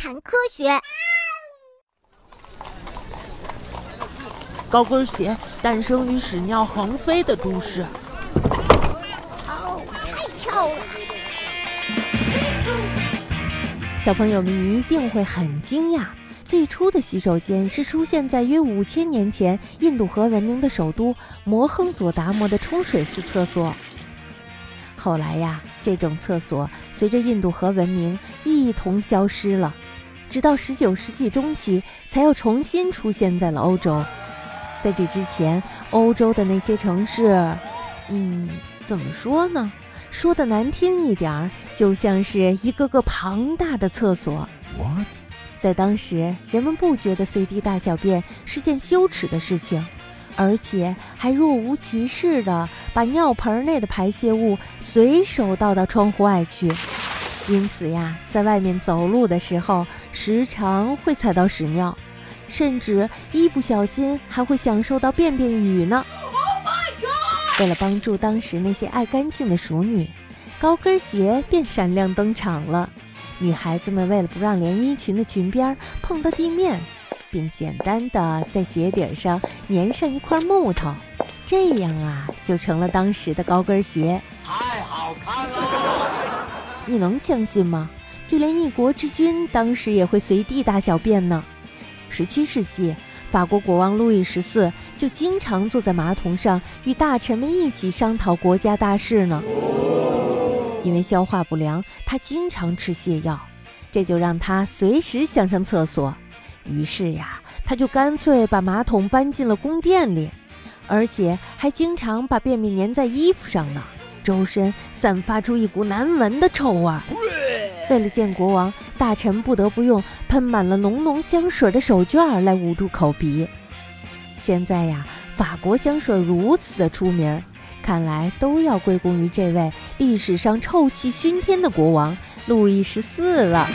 谈科学。高跟鞋诞生于屎尿横飞的都市。哦，太臭了！小朋友们一定会很惊讶，最初的洗手间是出现在约五千年前印度河文明的首都摩亨佐达摩的冲水式厕所。后来呀，这种厕所随着印度河文明一同消失了，直到十九世纪中期才又重新出现在了欧洲。在这之前，欧洲的那些城市，嗯，怎么说呢？说的难听一点儿，就像是一个个庞大的厕所。What？在当时，人们不觉得随地大小便是件羞耻的事情，而且还若无其事地把尿盆内的排泄物随手倒到窗户外去。因此呀，在外面走路的时候，时常会踩到屎尿。甚至一不小心还会享受到便便雨呢。为了帮助当时那些爱干净的熟女，高跟鞋便闪亮登场了。女孩子们为了不让连衣裙的裙边碰到地面，便简单的在鞋底上粘上一块木头，这样啊就成了当时的高跟鞋。太好看了！你能相信吗？就连一国之君当时也会随地大小便呢。十七世纪，法国国王路易十四就经常坐在马桶上与大臣们一起商讨国家大事呢。因为消化不良，他经常吃泻药，这就让他随时想上厕所。于是呀，他就干脆把马桶搬进了宫殿里，而且还经常把便便粘在衣服上呢，周身散发出一股难闻的臭味儿。为了见国王，大臣不得不用喷满了浓浓香水的手绢来捂住口鼻。现在呀，法国香水如此的出名，看来都要归功于这位历史上臭气熏天的国王路易十四了。